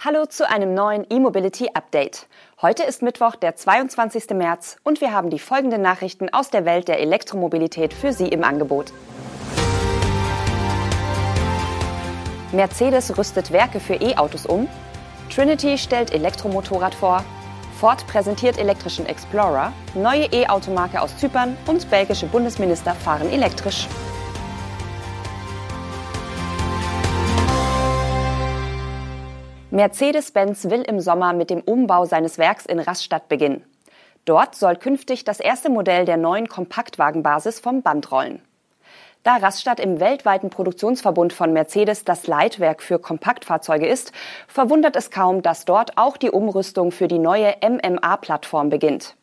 Hallo zu einem neuen E-Mobility Update. Heute ist Mittwoch, der 22. März und wir haben die folgenden Nachrichten aus der Welt der Elektromobilität für Sie im Angebot. Mercedes rüstet Werke für E-Autos um. Trinity stellt Elektromotorrad vor. Ford präsentiert elektrischen Explorer. Neue E-Automarke aus Zypern und belgische Bundesminister fahren elektrisch. Mercedes-Benz will im Sommer mit dem Umbau seines Werks in Rastatt beginnen. Dort soll künftig das erste Modell der neuen Kompaktwagenbasis vom Band rollen. Da Rastatt im weltweiten Produktionsverbund von Mercedes das Leitwerk für Kompaktfahrzeuge ist, verwundert es kaum, dass dort auch die Umrüstung für die neue MMA-Plattform beginnt.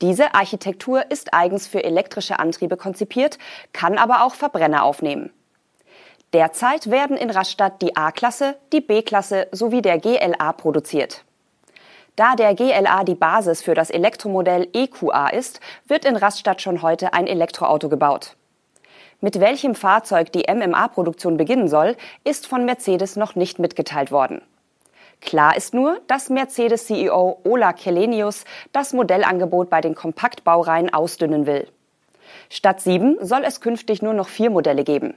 Diese Architektur ist eigens für elektrische Antriebe konzipiert, kann aber auch Verbrenner aufnehmen. Derzeit werden in Rastatt die A-Klasse, die B-Klasse sowie der GLA produziert. Da der GLA die Basis für das Elektromodell EQA ist, wird in Rastatt schon heute ein Elektroauto gebaut. Mit welchem Fahrzeug die MMA-Produktion beginnen soll, ist von Mercedes noch nicht mitgeteilt worden. Klar ist nur, dass Mercedes-CEO Ola Kelenius das Modellangebot bei den Kompaktbaureihen ausdünnen will. Statt sieben soll es künftig nur noch vier Modelle geben.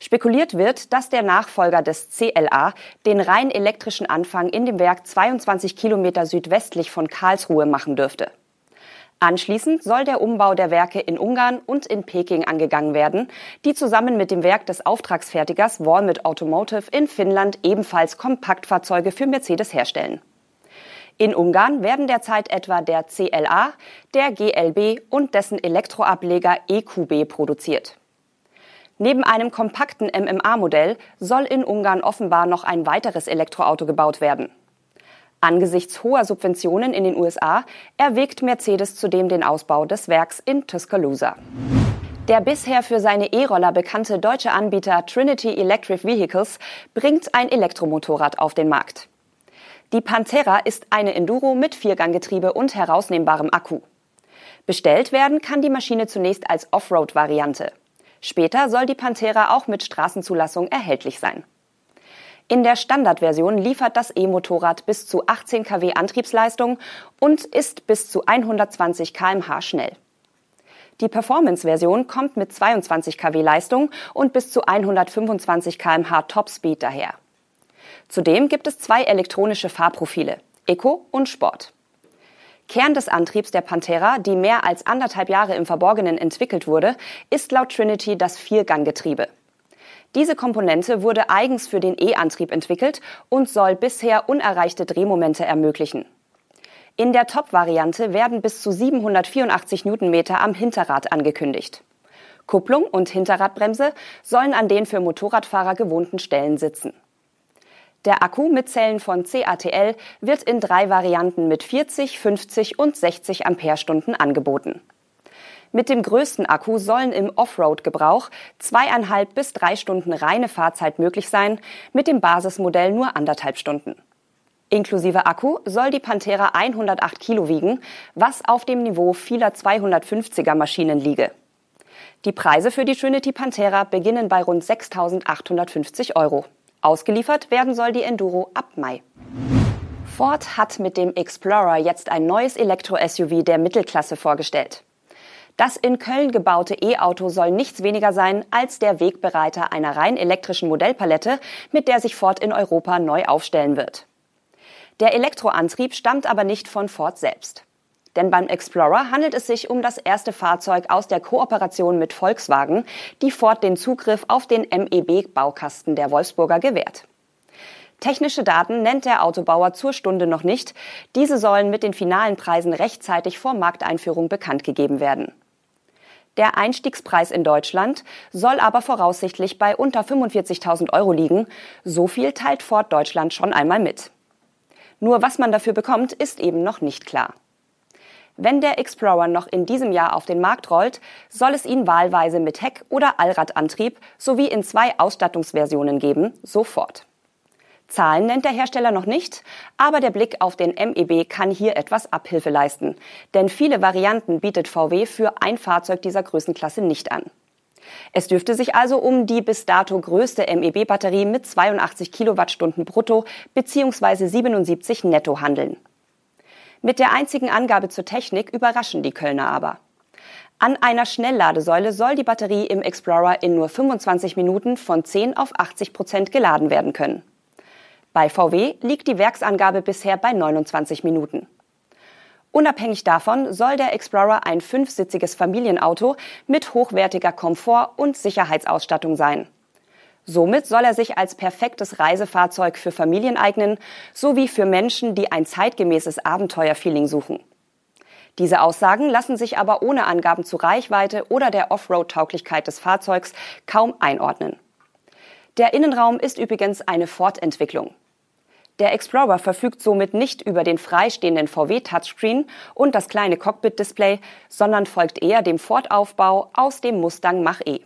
Spekuliert wird, dass der Nachfolger des CLA den rein elektrischen Anfang in dem Werk 22 Kilometer südwestlich von Karlsruhe machen dürfte. Anschließend soll der Umbau der Werke in Ungarn und in Peking angegangen werden, die zusammen mit dem Werk des Auftragsfertigers Walmart Automotive in Finnland ebenfalls Kompaktfahrzeuge für Mercedes herstellen. In Ungarn werden derzeit etwa der CLA, der GLB und dessen Elektroableger EQB produziert. Neben einem kompakten MMA-Modell soll in Ungarn offenbar noch ein weiteres Elektroauto gebaut werden. Angesichts hoher Subventionen in den USA erwägt Mercedes zudem den Ausbau des Werks in Tuscaloosa. Der bisher für seine E-Roller bekannte deutsche Anbieter Trinity Electric Vehicles bringt ein Elektromotorrad auf den Markt. Die Pantera ist eine Enduro mit Vierganggetriebe und herausnehmbarem Akku. Bestellt werden kann die Maschine zunächst als Offroad-Variante. Später soll die Pantera auch mit Straßenzulassung erhältlich sein. In der Standardversion liefert das E-Motorrad bis zu 18 kW Antriebsleistung und ist bis zu 120 km/h schnell. Die Performance-Version kommt mit 22 kW Leistung und bis zu 125 km/h Topspeed daher. Zudem gibt es zwei elektronische Fahrprofile, Eco und Sport. Kern des Antriebs der Pantera, die mehr als anderthalb Jahre im Verborgenen entwickelt wurde, ist laut Trinity das Vierganggetriebe. Diese Komponente wurde eigens für den E-Antrieb entwickelt und soll bisher unerreichte Drehmomente ermöglichen. In der Top-Variante werden bis zu 784 Newtonmeter am Hinterrad angekündigt. Kupplung und Hinterradbremse sollen an den für Motorradfahrer gewohnten Stellen sitzen. Der Akku mit Zellen von CATL wird in drei Varianten mit 40, 50 und 60 Ampere-Stunden angeboten. Mit dem größten Akku sollen im Offroad-Gebrauch zweieinhalb bis drei Stunden reine Fahrzeit möglich sein, mit dem Basismodell nur anderthalb Stunden. Inklusive Akku soll die Pantera 108 Kilo wiegen, was auf dem Niveau vieler 250er Maschinen liege. Die Preise für die Trinity Pantera beginnen bei rund 6.850 Euro. Ausgeliefert werden soll die Enduro ab Mai. Ford hat mit dem Explorer jetzt ein neues Elektro-SUV der Mittelklasse vorgestellt. Das in Köln gebaute E-Auto soll nichts weniger sein als der Wegbereiter einer rein elektrischen Modellpalette, mit der sich Ford in Europa neu aufstellen wird. Der Elektroantrieb stammt aber nicht von Ford selbst. Denn beim Explorer handelt es sich um das erste Fahrzeug aus der Kooperation mit Volkswagen, die Ford den Zugriff auf den MEB-Baukasten der Wolfsburger gewährt. Technische Daten nennt der Autobauer zur Stunde noch nicht. Diese sollen mit den finalen Preisen rechtzeitig vor Markteinführung bekannt gegeben werden. Der Einstiegspreis in Deutschland soll aber voraussichtlich bei unter 45.000 Euro liegen. So viel teilt Ford Deutschland schon einmal mit. Nur was man dafür bekommt, ist eben noch nicht klar. Wenn der Explorer noch in diesem Jahr auf den Markt rollt, soll es ihn wahlweise mit Heck- oder Allradantrieb sowie in zwei Ausstattungsversionen geben, sofort. Zahlen nennt der Hersteller noch nicht, aber der Blick auf den MEB kann hier etwas Abhilfe leisten, denn viele Varianten bietet VW für ein Fahrzeug dieser Größenklasse nicht an. Es dürfte sich also um die bis dato größte MEB-Batterie mit 82 Kilowattstunden brutto bzw. 77 netto handeln. Mit der einzigen Angabe zur Technik überraschen die Kölner aber. An einer Schnellladesäule soll die Batterie im Explorer in nur 25 Minuten von 10 auf 80 Prozent geladen werden können. Bei VW liegt die Werksangabe bisher bei 29 Minuten. Unabhängig davon soll der Explorer ein fünfsitziges Familienauto mit hochwertiger Komfort- und Sicherheitsausstattung sein. Somit soll er sich als perfektes Reisefahrzeug für Familien eignen, sowie für Menschen, die ein zeitgemäßes Abenteuerfeeling suchen. Diese Aussagen lassen sich aber ohne Angaben zu Reichweite oder der Offroad-Tauglichkeit des Fahrzeugs kaum einordnen. Der Innenraum ist übrigens eine Fortentwicklung. Der Explorer verfügt somit nicht über den freistehenden VW Touchscreen und das kleine Cockpit-Display, sondern folgt eher dem Ford-Aufbau aus dem Mustang Mach-E.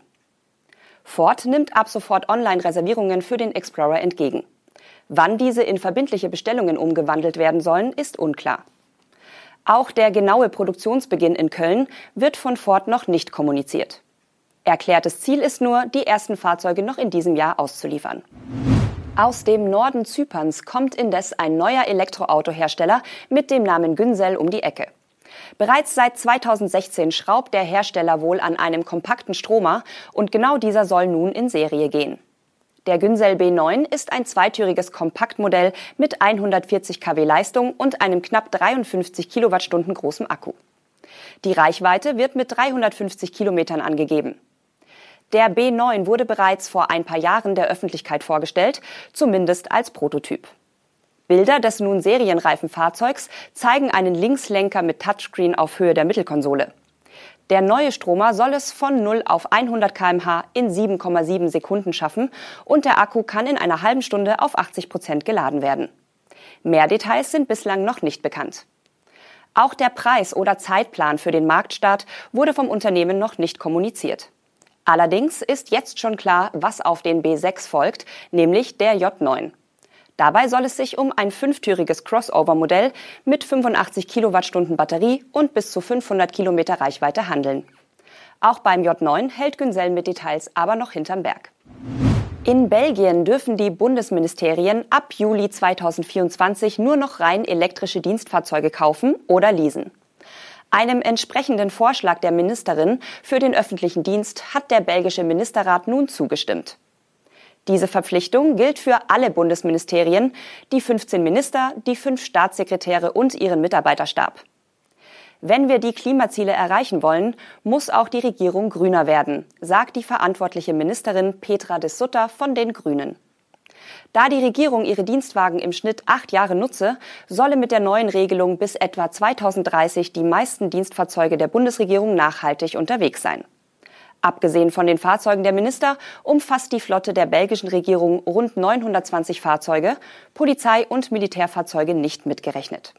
Ford nimmt ab sofort Online-Reservierungen für den Explorer entgegen. Wann diese in verbindliche Bestellungen umgewandelt werden sollen, ist unklar. Auch der genaue Produktionsbeginn in Köln wird von Ford noch nicht kommuniziert. Erklärtes Ziel ist nur, die ersten Fahrzeuge noch in diesem Jahr auszuliefern. Aus dem Norden Zyperns kommt indes ein neuer Elektroautohersteller mit dem Namen Günsel um die Ecke. Bereits seit 2016 schraubt der Hersteller wohl an einem kompakten Stromer und genau dieser soll nun in Serie gehen. Der Günsel B9 ist ein zweitüriges Kompaktmodell mit 140 kW Leistung und einem knapp 53 Kilowattstunden großen Akku. Die Reichweite wird mit 350 Kilometern angegeben. Der B9 wurde bereits vor ein paar Jahren der Öffentlichkeit vorgestellt, zumindest als Prototyp. Bilder des nun serienreifen Fahrzeugs zeigen einen Linkslenker mit Touchscreen auf Höhe der Mittelkonsole. Der neue Stromer soll es von 0 auf 100 kmh in 7,7 Sekunden schaffen und der Akku kann in einer halben Stunde auf 80 Prozent geladen werden. Mehr Details sind bislang noch nicht bekannt. Auch der Preis oder Zeitplan für den Marktstart wurde vom Unternehmen noch nicht kommuniziert. Allerdings ist jetzt schon klar, was auf den B6 folgt, nämlich der J9. Dabei soll es sich um ein fünftüriges Crossover-Modell mit 85 Kilowattstunden Batterie und bis zu 500 Kilometer Reichweite handeln. Auch beim J9 hält Günsell mit Details aber noch hinterm Berg. In Belgien dürfen die Bundesministerien ab Juli 2024 nur noch rein elektrische Dienstfahrzeuge kaufen oder leasen. Einem entsprechenden Vorschlag der Ministerin für den öffentlichen Dienst hat der belgische Ministerrat nun zugestimmt. Diese Verpflichtung gilt für alle Bundesministerien, die 15 Minister, die fünf Staatssekretäre und ihren Mitarbeiterstab. Wenn wir die Klimaziele erreichen wollen, muss auch die Regierung grüner werden, sagt die verantwortliche Ministerin Petra de Sutter von den Grünen. Da die Regierung ihre Dienstwagen im Schnitt acht Jahre nutze, solle mit der neuen Regelung bis etwa 2030 die meisten Dienstfahrzeuge der Bundesregierung nachhaltig unterwegs sein. Abgesehen von den Fahrzeugen der Minister umfasst die Flotte der belgischen Regierung rund 920 Fahrzeuge, Polizei- und Militärfahrzeuge nicht mitgerechnet.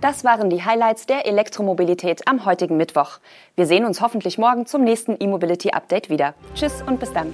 Das waren die Highlights der Elektromobilität am heutigen Mittwoch. Wir sehen uns hoffentlich morgen zum nächsten E-Mobility Update wieder. Tschüss und bis dann.